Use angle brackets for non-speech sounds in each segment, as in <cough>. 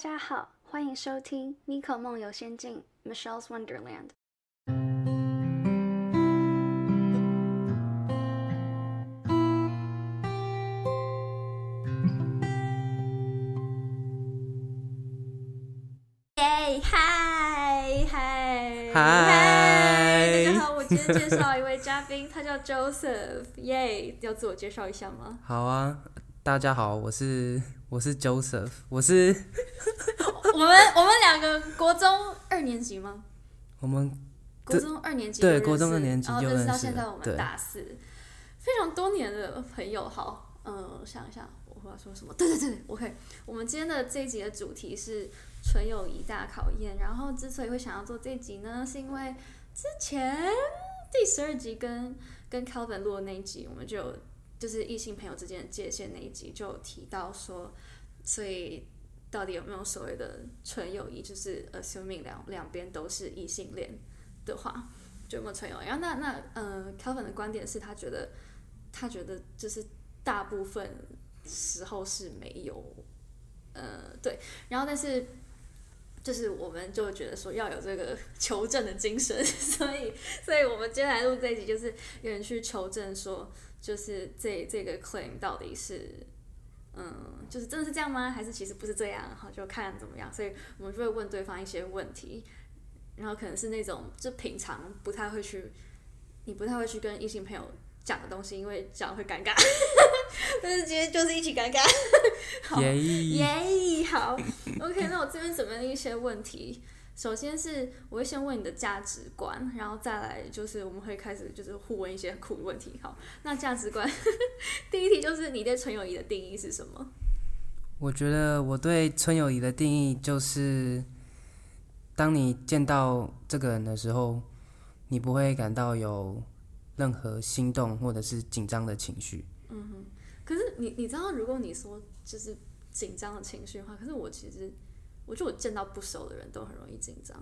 家好，欢迎收听《妮可梦游仙境》（Michelle's Wonderland）。耶，嗨嗨嗨大家好，我今天介绍一位嘉宾，他叫 Joseph。耶，要自我介绍一下吗？好啊，大家好，我是我是 Joseph，我是 <laughs> 我们我们两个国中二年级吗？我们国中二年级对国中二年级然后认识到就认识现在我们大四，非常多年的朋友。好，嗯，我想一下我要说什么？对对对，OK。我们今天的这一集的主题是纯友谊大考验。然后之所以会想要做这一集呢，是因为之前第十二集跟跟 Calvin 录的那一集，我们就有就是异性朋友之间的界限那一集就提到说，所以到底有没有所谓的纯友谊，就是 assuming 两两边都是异性恋的话，就没有纯友谊？然后那那呃，Calvin 的观点是他觉得他觉得就是大部分时候是没有，呃，对，然后但是。就是我们就觉得说要有这个求证的精神，<laughs> 所以，所以我们接下来录这一集，就是有人去求证说，就是这这个 claim 到底是，嗯，就是真的是这样吗？还是其实不是这样？好，就看怎么样。所以我们就会问对方一些问题，然后可能是那种就平常不太会去，你不太会去跟异性朋友讲的东西，因为讲会尴尬。<laughs> 但是今天就是一起尴尬。<laughs> 好耶耶，好，<laughs> OK，那我这边准备了一些问题。首先是我会先问你的价值观，然后再来就是我们会开始就是互问一些酷的问题。好，那价值观 <laughs> 第一题就是你对纯友谊的定义是什么？我觉得我对纯友谊的定义就是，当你见到这个人的时候，你不会感到有任何心动或者是紧张的情绪。嗯哼，可是你你知道，如果你说就是紧张的情绪的话，可是我其实我觉得我见到不熟的人都很容易紧张，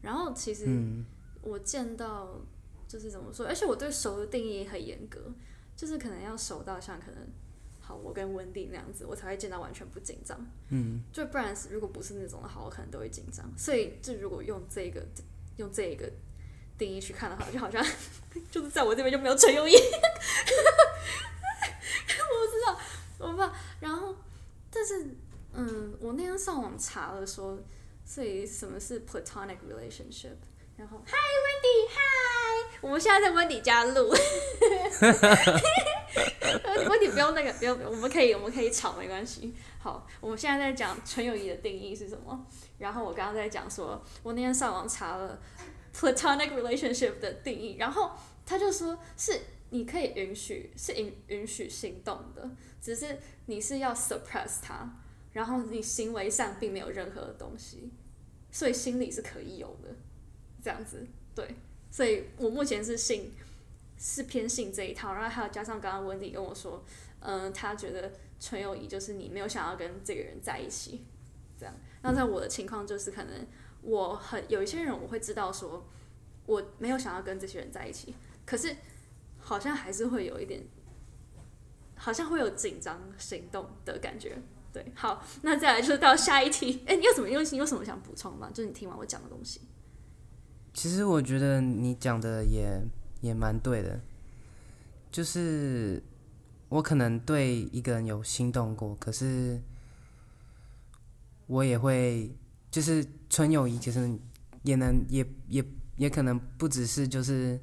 然后其实嗯，我见到就是怎么说，而且我对熟的定义很严格，就是可能要熟到像可能好我跟温蒂那样子，我才会见到完全不紧张。嗯，就不然如果不是那种的话，我可能都会紧张。所以就如果用这个用这一个定义去看的话，就好像就是在我这边就没有陈友谊。<laughs> 我不知道，我不知道。然后，但是，嗯，我那天上网查了说，所以什么是 platonic relationship？然后，嗨，温迪，嗨，我们现在在温迪家录。<laughs> 温迪不用那个，不用，我们可以，我们可以吵，没关系。好，我们现在在讲纯友谊的定义是什么？然后我刚刚在讲说，我那天上网查了 platonic relationship 的定义，然后他就说是你可以允许，是允允许心动的，只是你是要 suppress 它，然后你行为上并没有任何的东西，所以心里是可以有的，这样子，对，所以我目前是信是偏信这一套，然后还有加上刚刚温迪跟我说，嗯、他觉得纯友谊就是你没有想要跟这个人在一起，这样。那在我的情况就是可能我很有一些人我会知道说我没有想要跟这些人在一起，可是好像还是会有一点，好像会有紧张行动的感觉。对，好，那再来就是到下一题。哎、你有什么？用心有什么想补充吗？就是你听完我讲的东西。其实我觉得你讲的也也蛮对的，就是我可能对一个人有心动过，可是我也会就是纯友谊，其实也能也也也可能不只是就是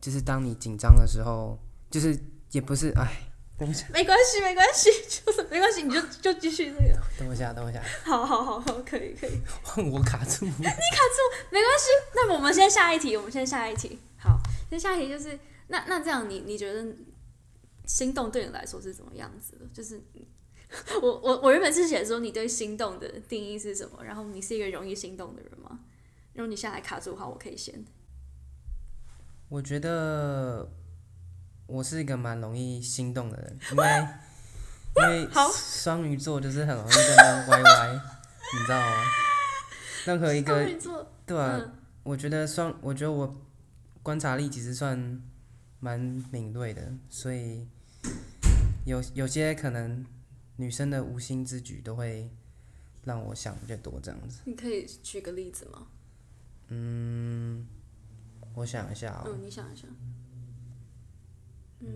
就是当你紧张的时候，就是也不是哎，等一下，没关系，没关系，<laughs> 就是没关系，你就就继续这个。等我一下，等我一下，好好好好，可以可以。<laughs> 我卡住，你卡住没关系，那我们先下一题，我们先下一题。好，先下一题就是，那那这样你你觉得心动对你来说是怎么样子的？就是 <laughs> 我我我原本是写说你对心动的定义是什么，然后你是一个容易心动的人吗？如果你现在卡住的话，我可以先。我觉得我是一个蛮容易心动的人，因为因为 <laughs> 双鱼座就是很容易在那边歪歪，你知道吗？任何一个对啊，嗯我觉得双，我觉得我观察力其实算蛮敏锐的，所以有有些可能女生的无心之举都会让我想比较多这样子。你可以举个例子吗？嗯，我想一下哦，嗯，你想一想。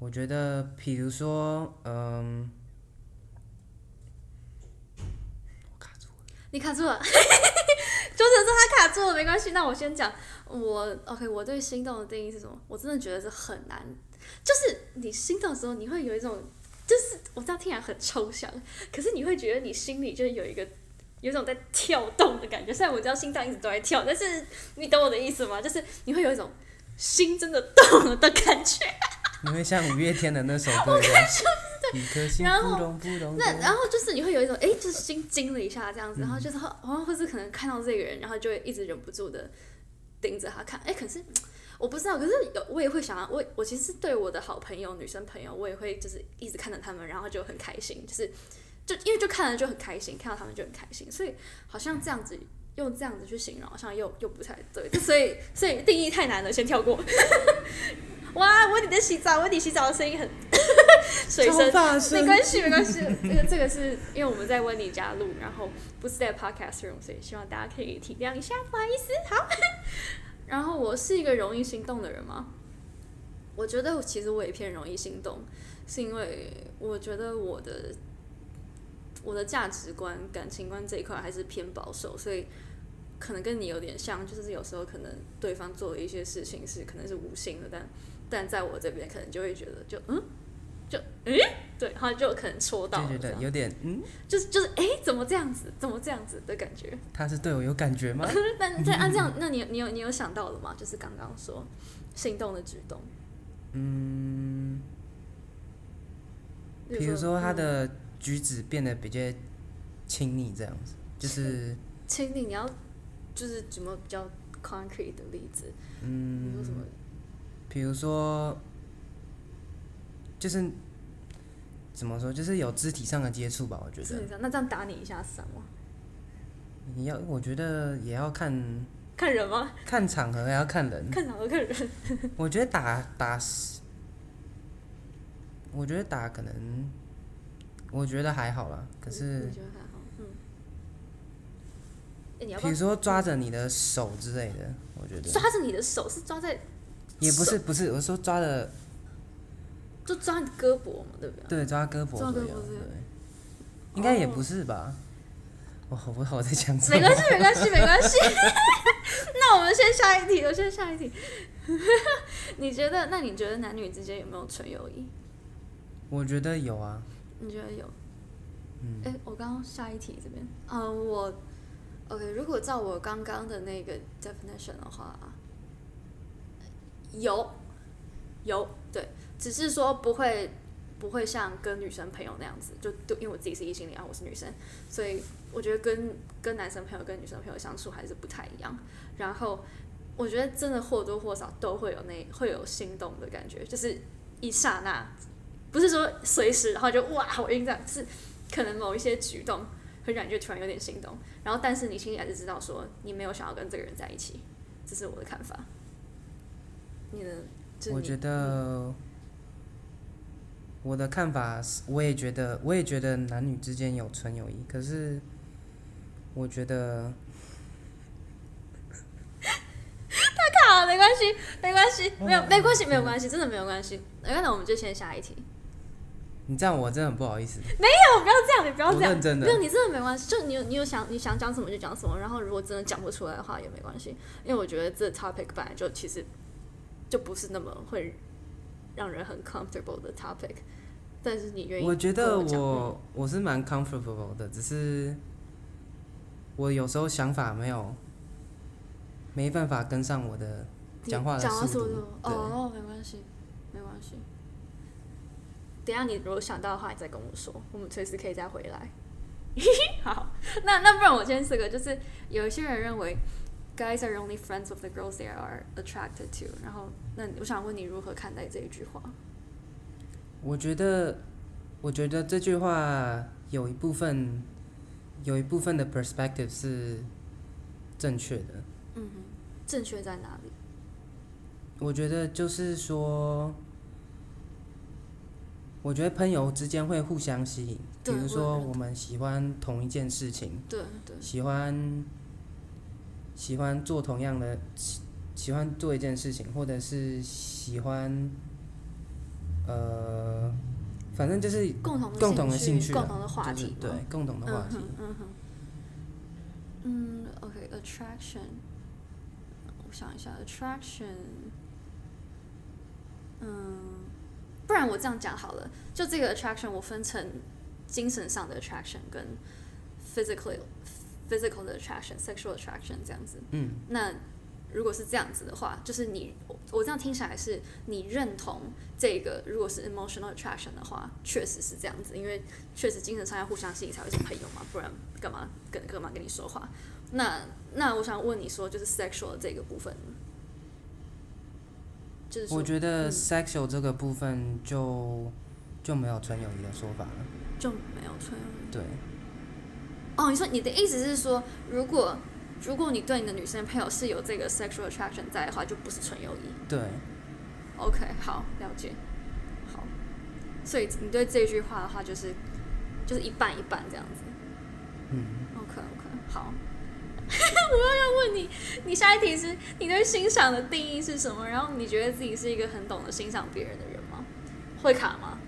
我觉得，比如说，嗯，我卡住了。你卡住了，<laughs> 就是说他卡住了，没关系。那我先讲，我 OK，我对心动的定义是什么？我真的觉得是很难，就是你心动的时候，你会有一种，就是我知道听起来很抽象，可是你会觉得你心里就是有一个有一种在跳动的感觉。虽然我知道心脏一直都在跳，但是你懂我的意思吗？就是你会有一种心真的动了的感觉。你会像五月天的那首歌一样，一颗心然后扑通扑通。那然后就是你会有一种哎，就是心惊了一下这样子，然后就是好像或是可能看到这个人，然后就会一直忍不住的盯着他看。哎，可是我不知道，可是有我也会想要，我我其实对我的好朋友、女生朋友，我也会就是一直看着他们，然后就很开心，就是就因为就看了就很开心，看到他们就很开心，所以好像这样子用这样子去形容，好像又又不太对，所以所以定义太难了，先跳过。<laughs> 哇，我你在洗澡，我你洗澡的声音很水声，没关系没关系，这个这个是因为我们在温妮家录，然后不是在 podcast room，所以希望大家可以体谅一下，不好意思。好，然后我是一个容易心动的人吗？我觉得其实我也偏容易心动，是因为我觉得我的我的价值观、感情观这一块还是偏保守，所以可能跟你有点像，就是有时候可能对方做的一些事情是可能是无心的，但但在我这边可能就会觉得就嗯，就诶，对，然后就可能戳到，对对对，有点嗯，就是就是诶，怎么这样子，怎么这样子的感觉？他是对我有感觉吗？<laughs> 但在按这样，那你你有你有想到了吗？就是刚刚说心动的举动，嗯，比如说他的举止变得比较亲密，这样子，就是亲密，你要就是怎么比较 concrete 的例子？嗯，你说什么？比如说，就是怎么说，就是有肢体上的接触吧。我觉得那这样打你一下是什么？你要，我觉得也要看看人吗？看场合，还要看人。看场合看人。<laughs> 我觉得打打是，我觉得打可能，我觉得还好啦。可是你觉得还好？比如说抓着你的手之类的，我觉得抓着你的手是抓在也不是不是，我说抓的就抓你胳膊嘛，对不对？对抓胳膊抓，胳膊对，应该也不是吧？我好不知道我在讲什么。没关系，没关系，没关系。<laughs> <laughs> 那我们先下一题，我先下一题。<laughs> 你觉得？那你觉得男女之间有没有纯友谊？我觉得有啊，你觉得有？嗯，哎、我刚刚下一题这边，嗯，我 OK，如果照我刚刚的那个 definition 的话，有有对，只是说不会不会像跟女生朋友那样子，就就，因为我自己是异性恋，啊我是女生，所以我觉得跟跟男生朋友跟女生朋友相处还是不太一样。然后我觉得真的或多或少都会有那会有心动的感觉，就是一刹那，不是说随时然后就哇好晕这样，是可能某一些举动会让你就突然有点心动，然后但是你心里还是知道说你没有想要跟这个人在一起，这是我的看法。你的，就是你我觉得我的看法是，我也觉得，我也觉得男女之间有纯友谊，可是我觉得 <laughs> 好，没关系，没关系，没有，没关系，没有关系，真的没有关系。那那我们就先下一题。你这样我真的很不好意思。没有，不要这样，你不要这样。我认真的没有，你真的没关系。就你有，你有想，你想讲什么就讲什么。然后如果真的讲不出来的话也没关系，因为我觉得这 topic 本来就其实就不是那么会让人很 comfortable 的 topic。但是你愿意跟我觉得我我是蛮 comfortable 的，只是我有时候想法没有没办法跟上我的讲话的讲话速度哦，没关系，没关系。等下你如果想到的话，你再跟我说，我们随时可以再回来。<laughs> 好，那那不然我先四个，就是有一些人认为 guys are only friends with the girls they are attracted to，然后那我想问你如何看待这一句话？我觉得，我觉得这句话有一部分，有一部分的 perspective 是正确的。嗯哼，正确在哪里？我觉得就是说，我我觉得朋友之间会互相吸引，比如说我们喜欢同一件事情，对对喜欢喜欢做同样的喜喜欢做一件事情，或者是喜欢呃，反正就是共同的共同的兴趣共同的话题对共同的话题嗯哼。嗯哼，嗯，OK，attraction，、我想一下，attraction，嗯，不然我这样讲好了，就这个 attraction 我分成精神上的 attraction 跟 physical physical 的 attraction，sexual attraction 这样子。嗯，那如果是这样子的话，就是你我我这样听起来是你认同这个，如果是 emotional attraction 的话，确实是这样子，因为确实精神上要互相吸引才会是朋友嘛，不然干嘛跟干嘛跟你说话？那那我想问你说，就是 sexual 这个部分，就是我觉得嗯 sexual 这个部分就就没有纯友谊的说法了。就没有纯友谊对，哦，你说你的意思是说，如果如果你对你的女生朋友是有这个 sexual attraction 在的话，就不是纯友谊。对，OK，好，了解，好，所以你对这句话的话，就是就是一半一半这样子。嗯，OK OK，好。<laughs> 我又要问你，你下一题是你对欣赏的定义是什么？然后你觉得自己是一个很懂得欣赏别人的人吗？会卡吗？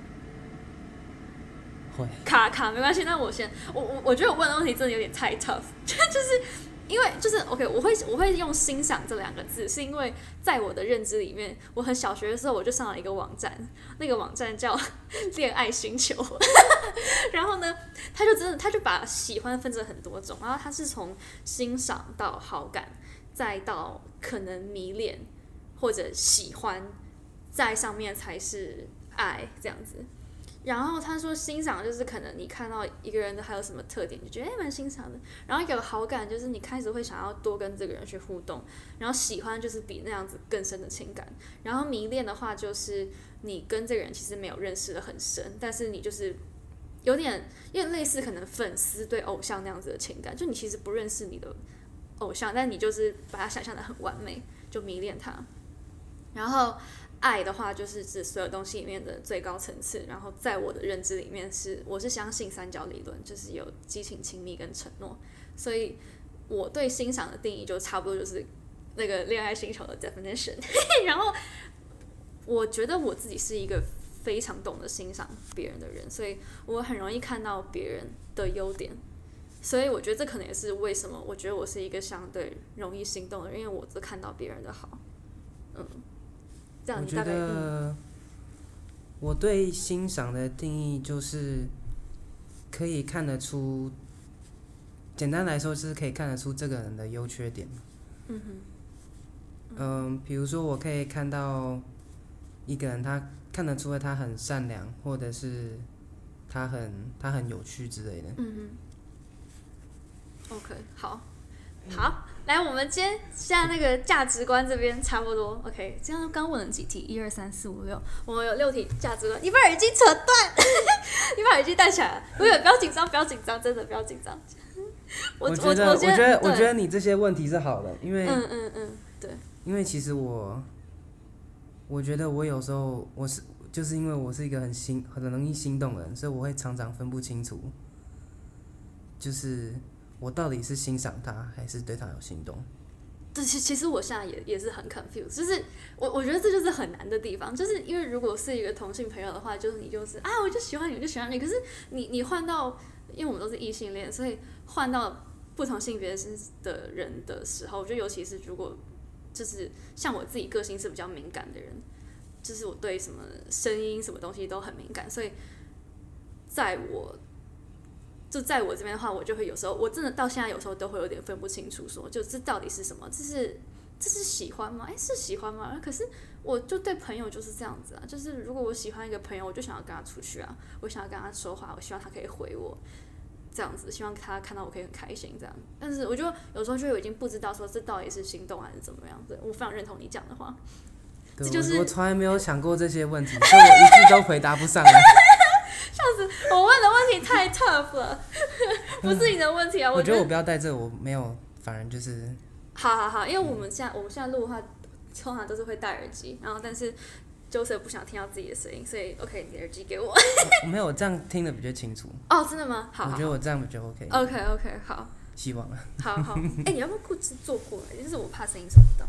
会。卡卡没关系，那我先，我我我觉得我问的问题真的有点太 tough，<laughs> 就是因为就是 OK，我会我会用欣赏这两个字，是因为在我的认知里面，我很小学的时候我就上了一个网站，那个网站叫 <laughs> 恋爱星球，<laughs> 然后呢，他就真的他就把喜欢分成很多种，然后他是从欣赏到好感，再到可能迷恋或者喜欢，在上面才是爱这样子。然后他说欣赏就是可能你看到一个人的还有什么特点，就觉得哎蛮欣赏的。然后有好感就是你开始会想要多跟这个人去互动。然后喜欢就是比那样子更深的情感。然后迷恋的话就是你跟这个人其实没有认识的很深，但是你就是有点有点类似可能粉丝对偶像那样子的情感，就你其实不认识你的偶像，但你就是把他想象的很完美，就迷恋他。然后爱的话，就是指所有东西里面的最高层次。然后在我的认知里面是，我是相信三角理论，就是有激情、亲密跟承诺。所以我对欣赏的定义就差不多就是那个恋爱星球的 definition。<laughs> 然后我觉得我自己是一个非常懂得欣赏别人的人，所以我很容易看到别人的优点。所以我觉得这可能也是为什么我觉得我是一个相对容易心动的，因为我只看到别人的好。嗯，这样我觉得我对欣赏的定义就是可以看得出，简单来说就是可以看得出这个人的优缺点。嗯哼嗯，比如说我可以看到一个人，他看得出来他很善良，或者是他很他很有趣之类的。嗯哼，OK，好，好，来，我们今天现在那个价值观这边差不多，OK，这样刚问了几题，一二三四五六，我们有六题价值观，你把耳机扯断，<laughs> 你把耳机戴起来，不是，不要紧张，不要紧张，真的不要紧张。我我觉得，我觉觉得，我觉得你这些问题是好的，因为、嗯嗯嗯，对，因为其实我，我觉得我有时候我是就是因为我是一个很心很容易心动的人，所以我会常常分不清楚，就是我到底是欣赏他还是对他有心动。对，其其实我现在也也是很 confused，就是我我觉得这就是很难的地方，就是因为如果是一个同性朋友的话，就是你就是啊，我就喜欢你，我就喜欢你，可是你你换到，因为我们都是异性恋，所以换到不同性别的人的时候，我觉得尤其是如果就是像我自己个性是比较敏感的人，就是我对什么声音什么东西都很敏感，所以在我就在我这边的话，我就会有时候，我真的到现在有时候都会有点分不清楚说就这到底是什么？这是这是喜欢吗？哎，是喜欢吗？可是我就对朋友就是这样子啊，就是如果我喜欢一个朋友，我就想要跟他出去啊，我想要跟他说话，我希望他可以回我，这样子，希望他看到我可以很开心这样。但是我就有时候就已经不知道说这到底是心动还是怎么样子。我非常认同你讲的话，这就是我从来没有想过这些问题，所以我一句都回答不上来。我问的问题太 tough 了，不是你的问题啊，觉我觉得我不要带这个，我没有，反而就是好好好，因为我们现在我们现在录的话，通常都是会戴耳机，然后但是 Joseph 不想听到自己的声音，所以 OK，你的耳机给我。<laughs> 我没有，我这样听的比较清楚。哦，真的吗？好好我觉得我这样比较 OK。OK OK，好，希望啊。好好。<laughs> 哎、你要不要顾置坐过来？就是我怕声音收不到。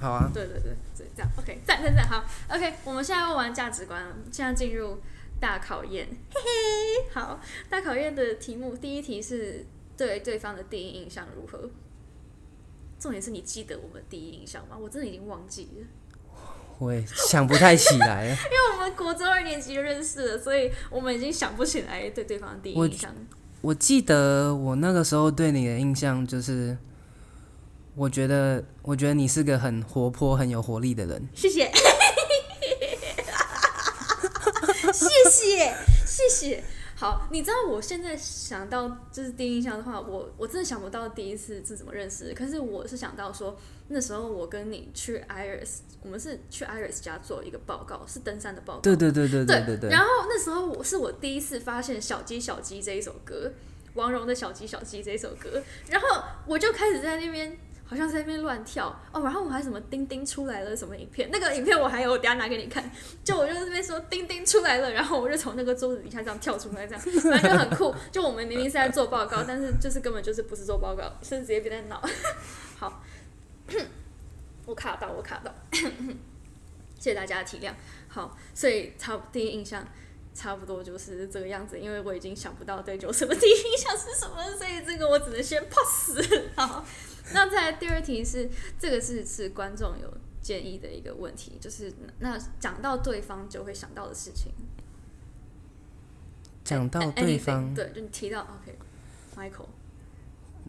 好啊，对对对对，这样 OK，赞赞赞，好 OK，我们现在问完价值观了，现在进入大考验，嘿嘿，好，大考验的题目第一题是对对方的第一印象如何？重点是你记得我们第一印象吗？我真的已经忘记了，我也想不太起来了。<laughs> 因为我们国中二年级就认识了，所以我们已经想不起来对对方的第一印象。我记得我那个时候对你的印象就是，我觉得我觉得你是个很活泼、很有活力的人。谢谢，谢谢。好，你知道我现在想到就是第一印象的话，我我真的想不到第一次是怎么认识的。可是我是想到说，那时候我跟你去 Iris，我们是去 Iris 家做一个报告，是登山的报告。对对对对对对对然。后那时候我是我第一次发现《小鸡小鸡》这一首歌，王蓉的《小鸡小鸡》这一首歌，然后我就开始在那边。好像在那边乱跳哦，然后我还什么钉钉出来了什么影片，那个影片我还有，我等下拿给你看。就我就在那边说钉钉出来了，然后我就从那个桌子底下这样跳出来，这样反正就很酷。就我们明明是在做报告，但是就是根本就是不是做报告，是直接别在闹。<laughs> 好，<coughs> 我卡到，我卡到，<coughs> 谢谢大家的体谅。好，所以差第一印象差不多就是这个样子，因为我已经想不到对九什么第一印象是什么，所以这个我只能先 pass。好，<laughs> 那再来第二题是这个是是观众有建议的一个问题，就是那讲到对方就会想到的事情，讲到对方，对，就你提到 OK，Michael，、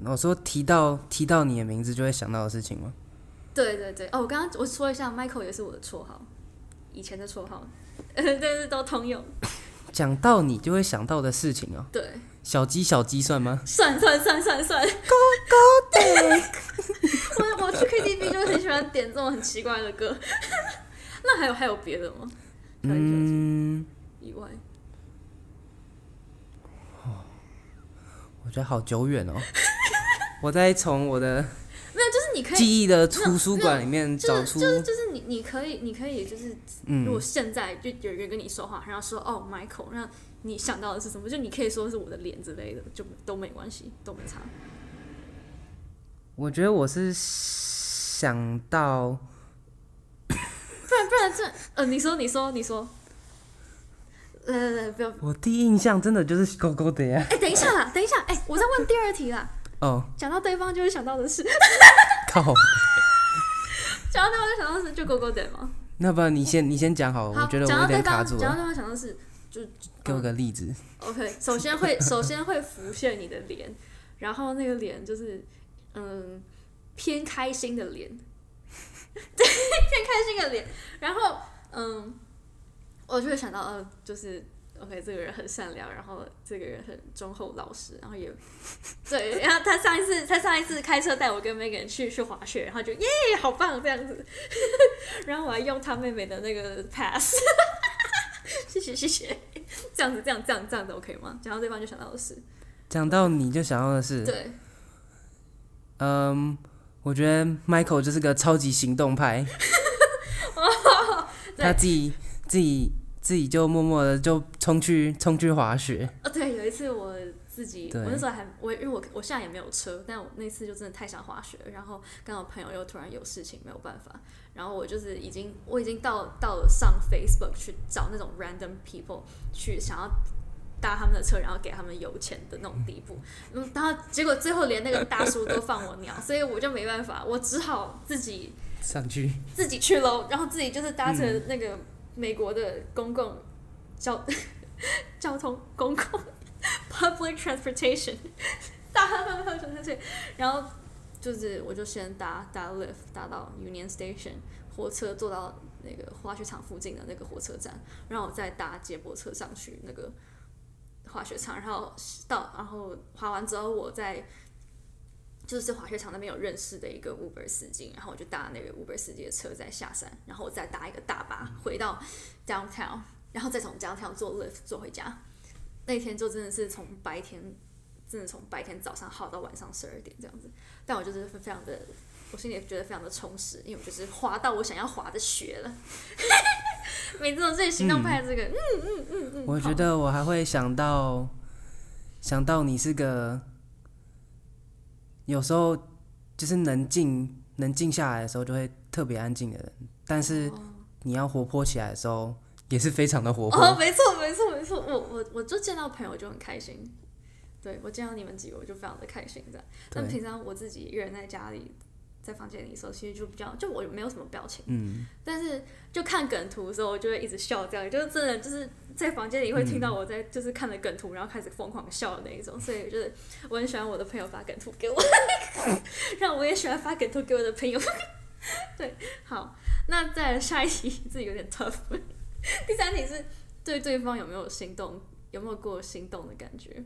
我说提到提到你的名字就会想到的事情吗？对对对，哦，我刚刚我说一下，Michael 也是我的绰号，以前的绰号，<laughs> 但是都通用，讲到你就会想到的事情哦。对。小鸡小鸡算吗？算算算算算，高高的。<laughs> 我我去 KTV 就很喜欢点这种很奇怪的歌。<laughs> 那还有还有别的吗？嗯，以外，哦我觉得好久远哦。<laughs> 我在从我的没有，就是你可以，记忆的图书馆里面找出，是就是就是你你可以你可以就是，如果嗯，现在就有人跟你说话，然后说哦 Michael，那你想到的是什么？就你可以说是我的脸之类的，就都没关系，都没差。我觉得我是想到不然不然这呃，你说你说你说，来来来，不要，我第一印象真的就是勾勾的呀。哎，等一下啦，等一下，哎，我在问第二题啦。哦，讲到对方就会想到的是，<laughs> 靠，讲到对方就想到是就勾勾点吗？那不然你先你先讲好了，我觉得我有点卡住了。讲到对方想到是，就给我个例子。OK，首先会 <laughs> 首先会浮现你的脸，然后那个脸就是嗯偏开心的脸，<laughs> 对，偏开心的脸，然后嗯，我就会想到呃，就是 OK，这个人很善良，然后这个人很忠厚老实，然后也对，然后他上一次他上一次开车带我跟 Megan 去去滑雪，然后就耶好棒这样子，<laughs> 然后我还用他妹妹的那个 pass。谢谢谢谢，这样子这样这样这样子 OK 吗？讲到对方就想到的是，讲到你就想到的是，对，嗯，我觉得 Michael 就是个超级行动派，<laughs> 对他自己自己自己就默默的就冲去冲去滑雪，哦对，有一次我自己，我那时候还我因为我我现在也没有车，但我那次就真的太想滑雪，然后刚好朋友又突然有事情没有办法，然后我就是已经我已经到到了上 Facebook 去找那种 random people 去想要。搭他们的车，然后给他们油钱的那种地步，嗯，然后结果最后连那个大叔都放我鸟，所以我就没办法，我只好自己上去自己去喽，然后自己就是搭乘那个美国的公共交、<laughs> 交通公共 public transportation，搭 public transportation，然后就是我就先搭搭 lift 搭到 Union Station 火车坐到那个滑雪场附近的那个火车站，然后我再搭接驳车上去那个滑雪场，然后到然后滑完之后我再。就是滑雪场那边有认识的一个 Uber 司机，然后我就搭那个 Uber 司机的车再下山，然后我再搭一个大巴回到 downtown，然后再从 downtown 坐 lift 坐回家。那天就真的是从白天，真的从白天早上耗到晚上十二点这样子，但我就是非常的，我心里也觉得非常的充实，因为我就是滑到我想要滑的雪了。<laughs> 每次我自己行动派这个，嗯嗯嗯嗯，我觉得我还会想到，想到你是个有时候就是能静能静下来的时候就会特别安静的人，但是你要活泼起来的时候也是非常的活泼。哦，没错没错没错，我我我就见到朋友就很开心，对我见到你们几个我就非常的开心的。但平常我自己一个人在家里。在房间里的时候，其实就比较就我没有什么表情，嗯，但是就看梗图的时候，我就会一直笑，这样就是真的就是在房间里会听到我在就是看了梗图，然后开始疯狂笑的那一种，所以就是我很喜欢我的朋友发梗图给我，<laughs> 让我也喜欢发梗图给我的朋友。<laughs> 对，好，那再下一题，这有点 tough。<laughs> 第三题是对对方有没有心动，有没有过心动的感觉？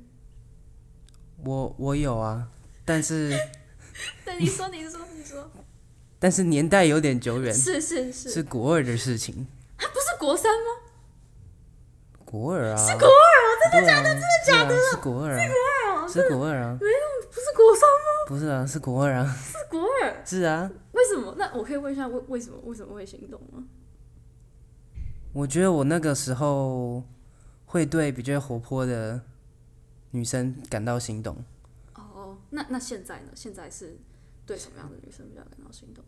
我我有啊，但是。<laughs> 但，你说，你说，你说。<laughs> 但是年代有点久远，<laughs> 是是是，是国二的事情。他不是国三吗？国二啊，是国二啊，真的假的？真的假的？是国二啊，是国二啊，是国二啊。没有，不是国三吗？不是啊，是国二啊。是国二。是啊。为什么？那我可以问一下，为为什么为什么会心动吗？我觉得我那个时候会对比较活泼的女生感到心动。哦那那现在呢？现在是对什么样的女生比较感到心动？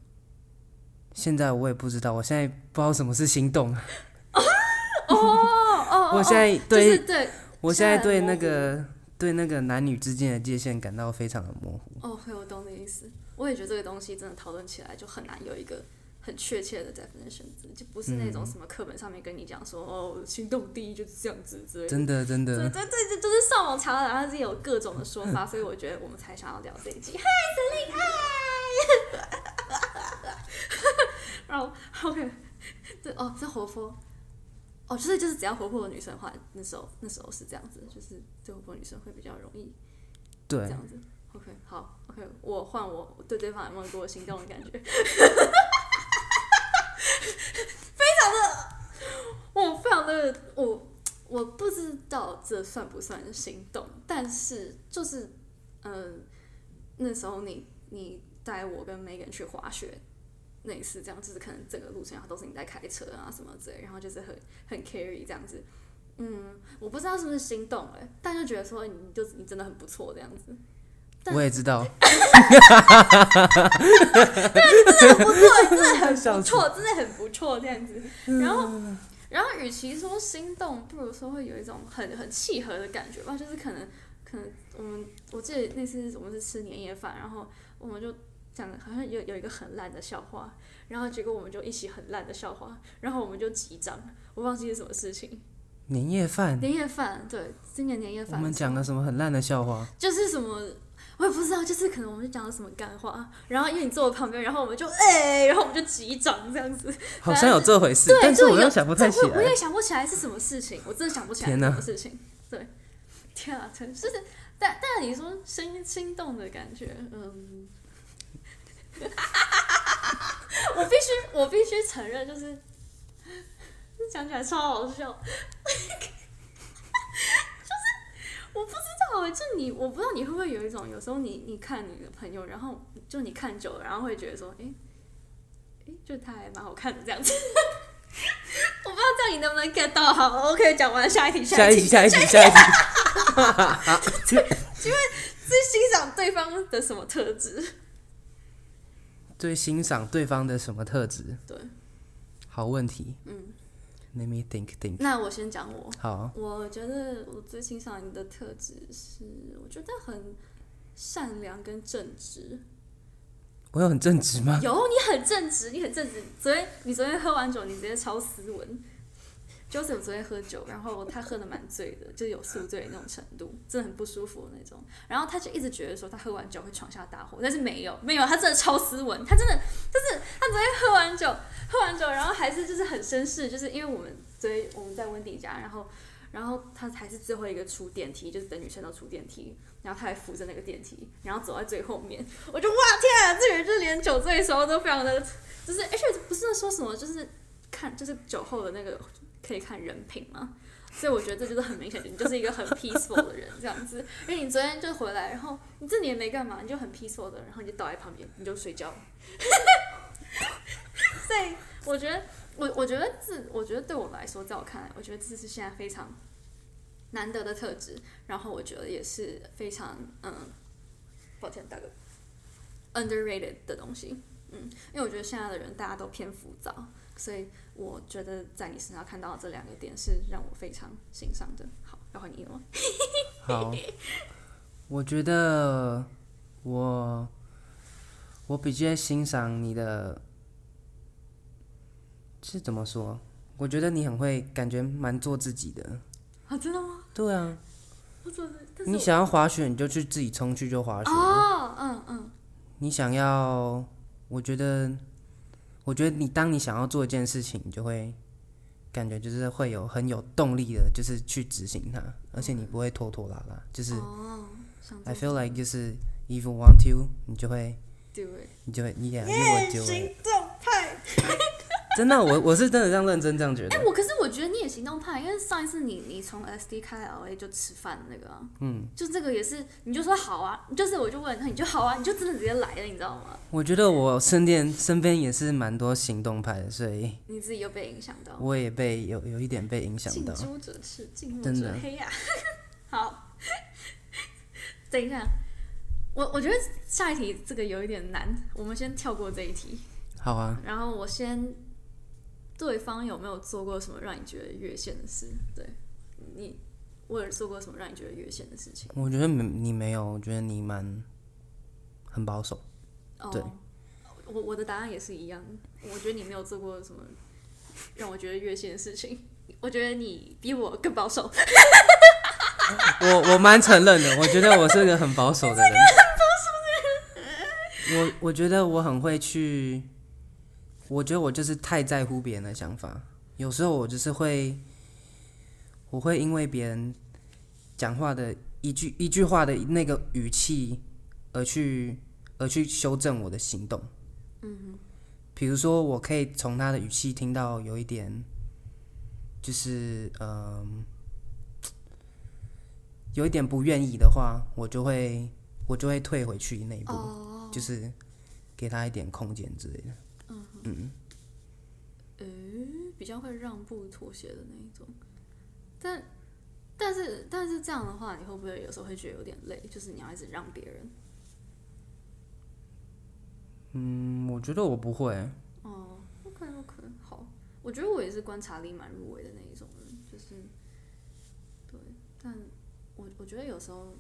现在我也不知道，我现在不知道什么是心动。<laughs> 哦哦，我现在对对，我现在对那个对那个男女之间的界限感到非常的模糊。哦，我懂你的意思。我也觉得这个东西真的讨论起来就很难有一个。很确切的 definition 就不是那种什么课本上面跟你讲说哦，心动第一就是这样子之类的。真的真的。对对对，就就是上网查了，然后自己有各种的说法，<laughs> 所以我觉得我们才想要聊这一集。<laughs> 嗨，森林，嗨。<laughs> 然后 OK，对哦，这活泼，哦，就是就是只要活泼的女生的话，那时候那时候是这样子，就是对活泼女生会比较容易。对。这样子，OK，好，OK，我换我对对方有没有给我心动的感觉？非常的，我非常的，我 <tsk> 我不知道这算不算心动，但是就是，嗯，那时候你你带我跟 Megan 去滑雪类似，这样就是可能整个路程然后都是你在开车啊什么之类，然后就是很很 carry 这样子，嗯，我不知道是不是心动哎，但就觉得说你就你真的很不错这样子。我也知道，对，真的很不错，真的很不错，真的很不错这样子。然后，然后，与其说心动，不如说会有一种很很契合的感觉吧。就是可能，可能我们我记得那次我们是吃年夜饭，然后我们就讲好像有有一个很烂的笑话，然后结果我们就一起很烂的笑话，然后我们就击掌。我忘记是什么事情。年夜饭。年夜饭，对，今年年夜饭。我们讲了什么很烂的笑话？就是什么。我也不知道，就是可能我们就讲了什么干话，然后因为你坐我旁边，然后我们就哎，然后我们就击掌这样子。好像有这回事，但是我又想不太起来。我也想不起来是什么事情，我真的想不起来什么事情。对，天啊，真是，但但你说心心动的感觉，嗯，<laughs> 我必须我必须承认，就是讲起来超好笑。<laughs> 我不知道哎，就你，我不知道你会不会有一种，有时候你你看你的朋友，然后就你看久了，然后会觉得说，哎，哎，就他还蛮好看的这样子。<laughs> 我不知道这样你能不能 get 到？好，OK，讲完下一题，下一题，下一题，下一题。因为最欣赏对方的什么特质？最欣赏对方的什么特质？对，好问题。嗯。Let me think, think。那我先讲我。好。我觉得我最欣赏你的特质是，我觉得很善良跟正直。我有很正直吗？有，你很正直，你很正直。昨天你昨天喝完酒，你直接超斯文。Joseph 昨天喝酒，然后他喝的蛮醉的，就有宿醉那种程度，真的很不舒服的那种。然后他就一直觉得说他喝完酒会闯下大祸，但是没有，没有，他真的超斯文，他真的就是他昨天喝完酒，喝完酒，然后还是就是很绅士，就是因为我们昨天我们在温迪家，然后然后他还是最后一个出电梯，就是等女生都出电梯，然后他还扶着那个电梯，然后走在最后面，我就哇天啊，这人就连酒醉的时候都非常的，就是而且不是说什么，就是看就是酒后的那个。可以看人品嘛，所以我觉得这就是很明显，你就是一个很 peaceful 的人这样子。因为你昨天就回来，然后你这年没干嘛，你就很 peaceful 的，然后你就倒在旁边，你就睡觉。所以我觉得我我觉得这，我觉得对我来说，在我看来，我觉得这是现在非常难得的特质。然后我觉得也是非常嗯，抱歉，大哥，underrated 的东西。嗯，因为我觉得现在的人大家都偏浮躁，所以我觉得在你身上看到这两个点是让我非常欣赏的。好，要换你了吗？<laughs> <laughs> 好，我觉得我我比较欣赏你的，是怎么说？我觉得你很会，感觉蛮做自己的。啊，真的吗？对啊，你想要滑雪，你就去自己冲去就滑雪。哦，嗯嗯，你想要，我觉得，我觉得你当你想要做一件事情，你就会感觉就是会有很有动力的，就是去执行它，而且你不会拖拖拉拉。就是、哦，I feel like 就是 if you want to，你就会，do it，你就会，你也 you will do it。行动派。真的，我我是真的这样认真这样觉得哎、得。我可是我觉得你也行动派，因为上一次你你从 SD 开 LA 就吃饭的那个、啊，嗯，就这个也是，你就说好啊，就是我就问他，你就好啊，你就真的直接来了，你知道吗？我觉得我身边身边也是蛮多行动派的，所以你自己又被影响到，我也被有有一点被影响到。近朱者赤，近墨真的者黑呀、<laughs> 好，等一下，我我觉得下一题这个有一点难，我们先跳过这一题，好啊，然后我先，对方有没有做过什么让你觉得越线的事？对你，我有做过什么让你觉得越线的事情？我觉得没你没有，我觉得你蛮很保守。对哦，我我的答案也是一样。我觉得你没有做过什么让我觉得越线的事情。我觉得你比我更保守。我我蛮承认的，我觉得我是个很保守的人。<laughs> 我我觉得我很会去，我觉得我就是太在乎别人的想法，有时候我就是会，我会因为别人讲话的一句一句话的那个语气，而去而去修正我的行动。嗯比如说，我可以从他的语气听到有一点，就是嗯、有一点不愿意的话，我就会我就会退回去那一步，哦，就是给他一点空间之类的。呃，比较会让步妥协的那一种。但但是但是这样的话，你会不会有时候会觉得有点累？就是你要一直让别人。嗯，我觉得我不会，哦，OK OK，好，我觉得我也是观察力蛮入微的那一种人，就是对，但我我觉得有时候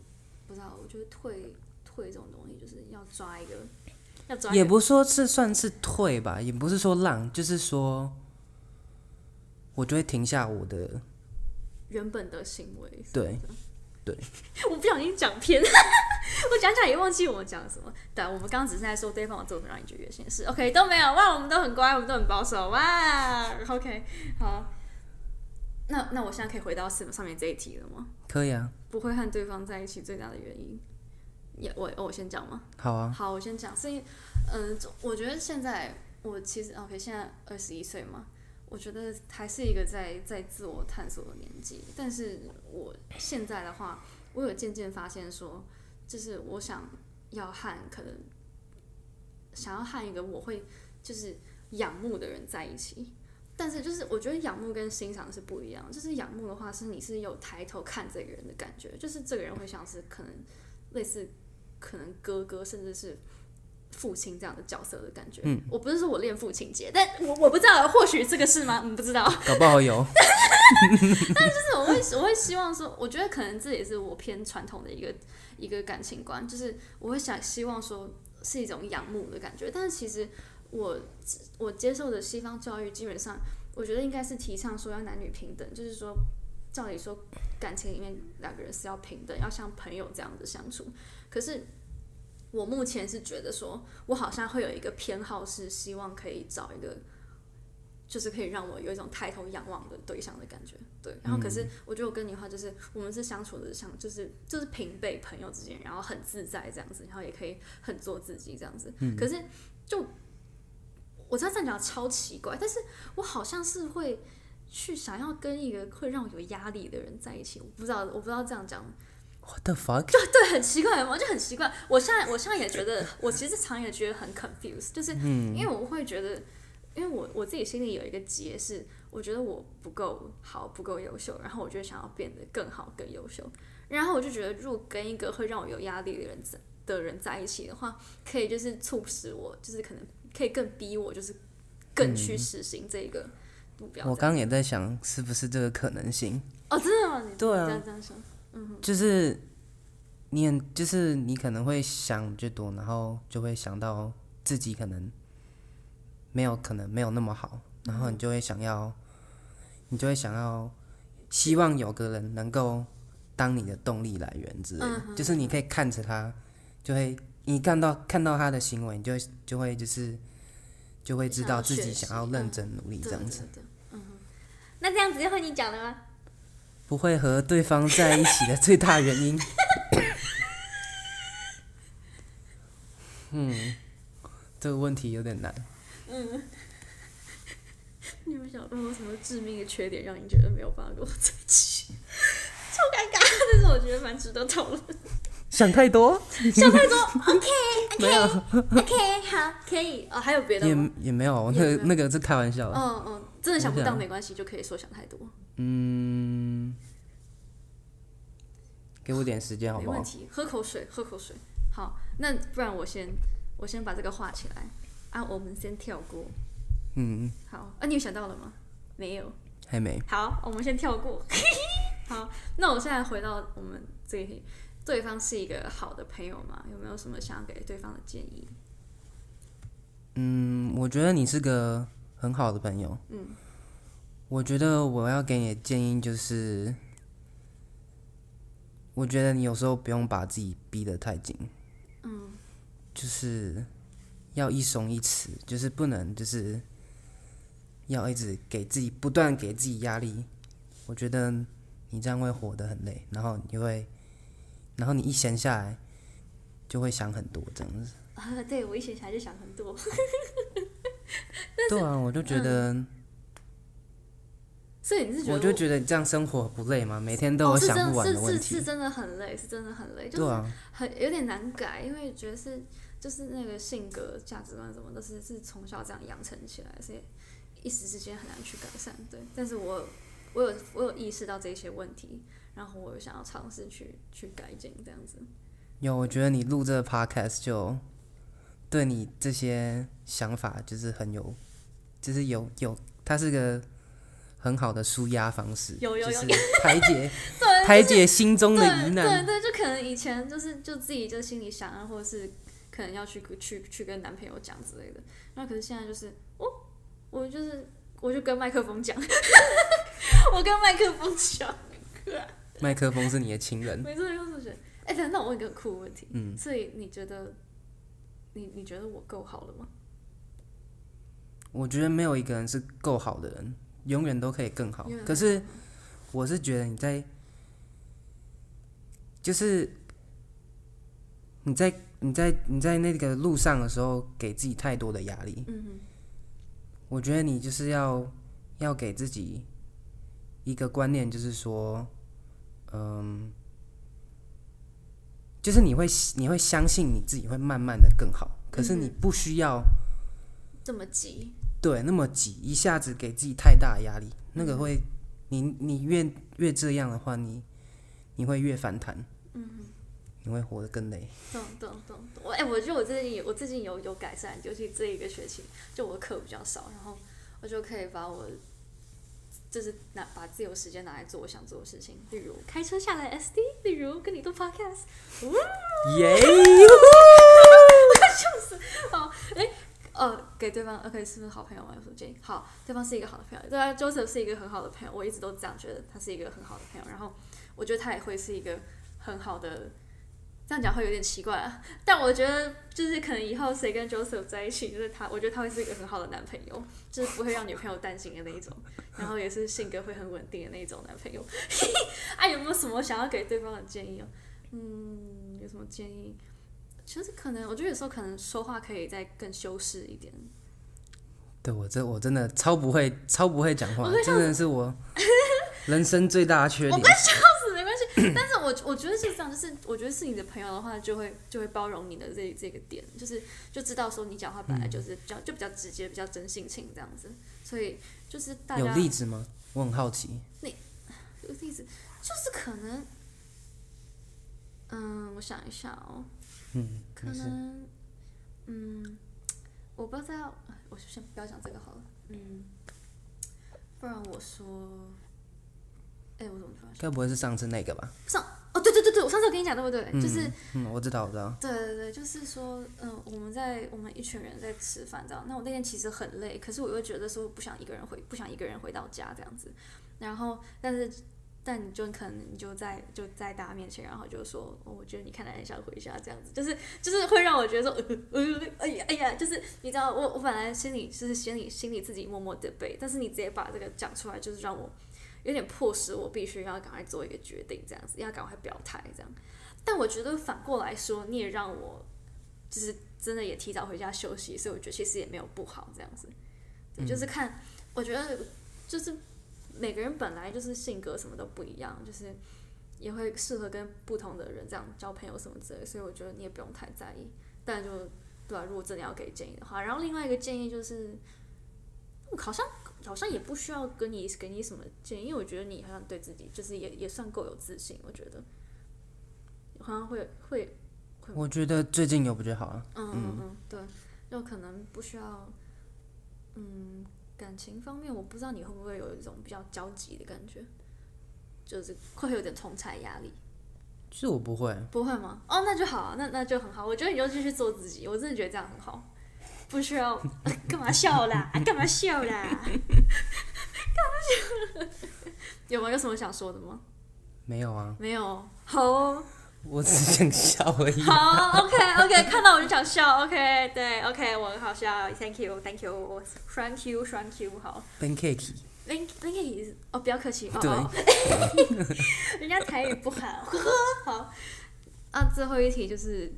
不知道，我觉得退退这种东西就是要抓一个也不说是算是退吧，也不是说浪，就是说，我就会停下我的原本的行为。对对，<laughs> 我不小心讲偏，<laughs> 我讲讲也忘记我们讲什么。对，我们刚刚只是在说对方有做什么让你觉得越线的事，OK 都没有哇，我们都很乖，我们都很保守哇，OK 好。那那我现在可以回到上上面这一题了吗？可以啊，不会和对方在一起最大的原因，也我我先讲吗？好啊，好，我先讲，是因为，嗯、我觉得现在我其实 OK，现在二十一岁嘛，我觉得还是一个在在自我探索的年纪。但是我现在的话，我有渐渐发现说，就是我想要和可能想要和一个我会就是仰慕的人在一起。但是就是我觉得仰慕跟欣赏是不一样，就是仰慕的话是你是有抬头看这个人的感觉，就是这个人会像是可能类似可能哥哥甚至是父亲这样的角色的感觉。嗯，我不是说我恋父情节，但我我不知道，或许这个是吗？嗯，不知道。<laughs> 搞不好有，<laughs> 但就是我会我会希望说，我觉得可能这也是我偏传统的一个一个感情观，就是我会想希望说是一种仰慕的感觉，但是其实我我接受的西方教育基本上，我觉得应该是提倡说要男女平等，就是说照理说感情里面两个人是要平等，要像朋友这样子相处，可是。我目前是觉得说，我好像会有一个偏好，是希望可以找一个，就是可以让我有一种抬头仰望的对象的感觉。对，然后可是我觉得我跟你的话，就是我们是相处的像，就是就是平辈朋友之间，然后很自在这样子，然后也可以很做自己这样子。可是就我知道这样讲超奇怪，但是我好像是会去想要跟一个会让我有压力的人在一起。我不知道，我不知道这样讲 What the fuck？对，很奇怪吗？就很奇怪。我现在我现在也觉得，我其实常也觉得很 confused，就是嗯因为我会觉得，因为我我自己心里有一个结是，我觉得我不够好，不够优秀，然后我就想要变得更好、更优秀。然后我就觉得，如果跟一个会让我有压力的人在的人在一起的话，可以就是促使我，就是可能可以更逼我，就是更去实行这个目标。我刚刚也在想，是不是这个可能性？哦，真的吗？你对啊这样这样想，嗯，就是你很，就是你可能会想最多，然后就会想到自己可能没有，可能没有那么好，然后你就会想要，你就会想要，希望有个人能够当你的动力来源之类的，嗯就是你可以看着他，就会你看到看到他的行为，你就会就会就是就会知道自己想要认真努力这样子，嗯。那这样子就会你讲的吗？不会和对方在一起的最大原因。<laughs> 嗯，这个问题有点难。嗯。<laughs> 你有没有想过有什么致命的缺点让你觉得没有办法跟我在一起？<laughs> 超尴尬，但是我觉得蛮值得讨论。想太多，想太多 <laughs> OK，OK，OK，好，可以。哦，还有别的也吗？也没有，那个那个是开玩笑的。嗯嗯，真的想不到没关系，就可以说想太多，嗯，给我点时间好不好？没问题。喝口水，喝口水。好，那不然我先我先把这个画起来啊，我们先跳过。嗯，好，啊，你有想到了吗？没有。还没。好，我们先跳过。<laughs> 好，那我现在回到我们这一题，对方是一个好的朋友吗？有没有什么想要给对方的建议？嗯，我觉得你是个很好的朋友。嗯，我觉得我要给你的建议就是，我觉得你有时候不用把自己逼得太紧。嗯，就是要一松一弛，就是不能就是要一直给自己不断给自己压力。我觉得你这样会活得很累，然后你会，然后你一闲下来就会想很多这样子。啊，对我一闲下来就想很多。对啊，我就觉得，所以你是觉得我就觉得你这样生活不累吗？每天都有想真不完的问是是。真的很累，是真的很累，就是对啊，很有点难改，因为觉得是就是那个性格、价值观什么都是是从小这样养成起来，所以一时之间很难去改善。对，但是我我有我有意识到这些问题，然后我有想要尝试去去改进这样子。有，我觉得你录这个 podcast 就对你这些想法就是很有，就是有有，它是个很好的舒压方式，有有有就是排解 <laughs> 排解心中的疑难。对对，就可能以前就是就自己就心里想啊，或者是可能要去去去跟男朋友讲之类的，那可是现在就是哦，我就是我就跟麦克风讲，<laughs> 我跟麦克风讲，麦克风是你的情人，没错，就是觉得，哎，等等我问一个酷的问题，嗯，所以你觉得你你觉得我够好了吗？我觉得没有一个人是够好的人，永远都可以更好。可是我是觉得你在，就是你在你在你在那个路上的时候，给自己太多的压力。我觉得你就是要要给自己一个观念，就是说，嗯，就是你会你会相信你自己会慢慢的更好，可是你嗯不需要这么急，对那么急，一下子给自己太大的压力，那个嗯会你你越越这样的话，你你会越反弹，嗯。你会活得更累。懂懂懂懂，我哎、我觉得我最近有我最近有有改善，尤其这一个学期，就我的课比较少，然后我就可以把我就是拿把自由时间拿来做我想做的事情，例如开车下来 SD，例如跟你做 podcast，耶！<laughs> 哦，哎、呃，给对方 OK 是不是好朋友嘛？有什么建议？好，对方是一个好的朋友，对啊，Joseph 是一个很好的朋友，我一直都这样觉得他是一个很好的朋友，然后我觉得他也会是一个很好的。这样讲会有点奇怪啊，但我觉得就是可能以后谁跟 Joseph 在一起，就是他，我觉得他会是一个很好的男朋友，就是不会让女朋友担心的那一种，然后也是性格会很稳定的那一种男朋友。<laughs> 啊，有没有什么想要给对方的建议哦？嗯，有什么建议？其实可能，我觉得有时候可能说话可以再更修饰一点。对我这我真的超不会超不会讲话真的是我人生最大的缺点。但是我我觉得是这样，就是我觉得是你的朋友的话，就会就会包容你的这这个点，就是就知道说你讲话本来就是比较就比较直接，比较真性情这样子，所以就是大家有例子吗？我很好奇。那有例子，就是可能，嗯，我想一下哦，嗯，可。能，嗯，我不知道，我就先不要讲这个好了，嗯，不然我说，哎、我怎么突然？该不会是上次那个吧？上哦，对对对对，我上次有跟你讲对不对？嗯就是，嗯，我知道，我知道。对对对，就是说，嗯、我们在我们一群人在吃饭这样，那我那天其实很累，可是我又觉得说不想一个人回，不想一个人回到家这样子，然后但是。但你就可能你就在就在大家面前，然后就说，哦，我觉得你看来很想回家这样子，就是就是会让我觉得说，呃呃，哎呀哎呀，就是你知道，我我本来心里就是心里心里自己默默的背，但是你直接把这个讲出来，就是让我有点迫使我必须要赶快做一个决定，这样子要赶快表态这样。但我觉得反过来说，你也让我就是真的也提早回家休息，所以我觉得其实也没有不好这样子。对，就是看，我觉得就是每个人本来就是性格什么都不一样，就是也会适合跟不同的人这样交朋友什么之类，所以我觉得你也不用太在意。但就对啊，如果真的要给建议的话，然后另外一个建议就是，嗯好像好像也不需要跟你给你什么建议，因为我觉得你好像对自己就是也也算够有自信，我觉得好像会会我觉得最近有比较好啊。嗯嗯嗯，对，就可能不需要，嗯，感情方面我不知道你会不会有一种比较焦急的感觉，就是会有点同才压力，其实我不会，不会吗？哦，那就好啊，那那就很好，我觉得你就继续做自己，我真的觉得这样很好，不需要 <laughs> 干嘛笑啦，啊 <laughs> 干嘛笑啦，<laughs> 干嘛笑？有吗？有什么想说的吗？没有啊，没有，好哦。我只是想笑而已。好，OK OK，看到我就想笑，OK，对，OK，我很好笑，Thank you，Thank you，Thank you，Thank you，好 Thank you，哦，不要客气，哦对哦，人家台语不好，好，啊，最后一题就是，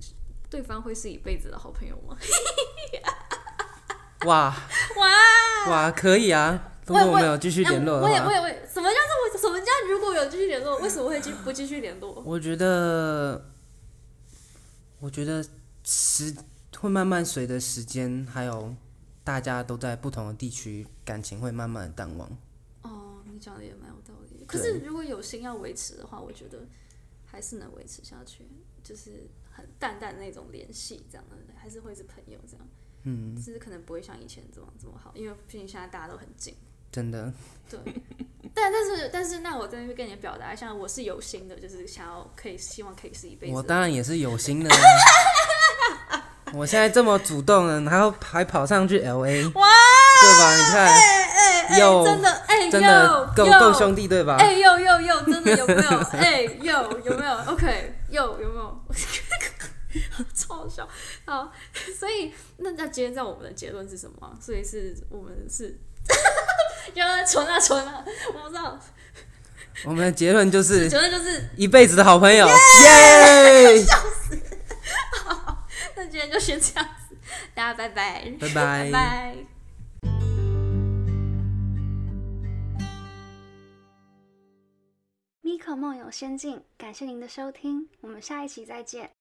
对方会是一辈子的好朋友吗？<laughs> 哇哇，哇，可以啊。如果我们有继续联络的话，哎我也我也我也，什么叫做我什么叫如果有继续联络，为什么会继不继续联络？我觉得，我觉得时会慢慢随着时间，还有大家都在不同的地区，感情会慢慢的淡忘。哦，你讲的也蛮有道理。可是如果有心要维持的话，我觉得还是能维持下去，就是很淡淡那种联系，这样的还是会是朋友这样。嗯，只是可能不会像以前这么这么好，因为毕竟现在大家都很近。真的，对，但但是但是，那我在那边跟你表达一下，我是有心的，就是想要可以希望可以是一辈子。我当然也是有心的啊。<laughs> 我现在这么主动了，然后还跑上去 L A，哇，对吧？你看，哎哎哎，有真的哎，真的够够兄弟，对吧？哎，有有有，真的有没有？哎，有有没有？OK，有有没有？超好笑。好，所以那那今天在我们的结论是什么啊？所以是我们是，<laughs> 就存啊存啊，我不知道，我们的结论就是结论就是，一辈子的好朋友，耶！<laughs> 那今天就先这样子，大家拜拜，拜拜拜拜。咪可梦游仙境，感谢您的收听，我们下一期再见。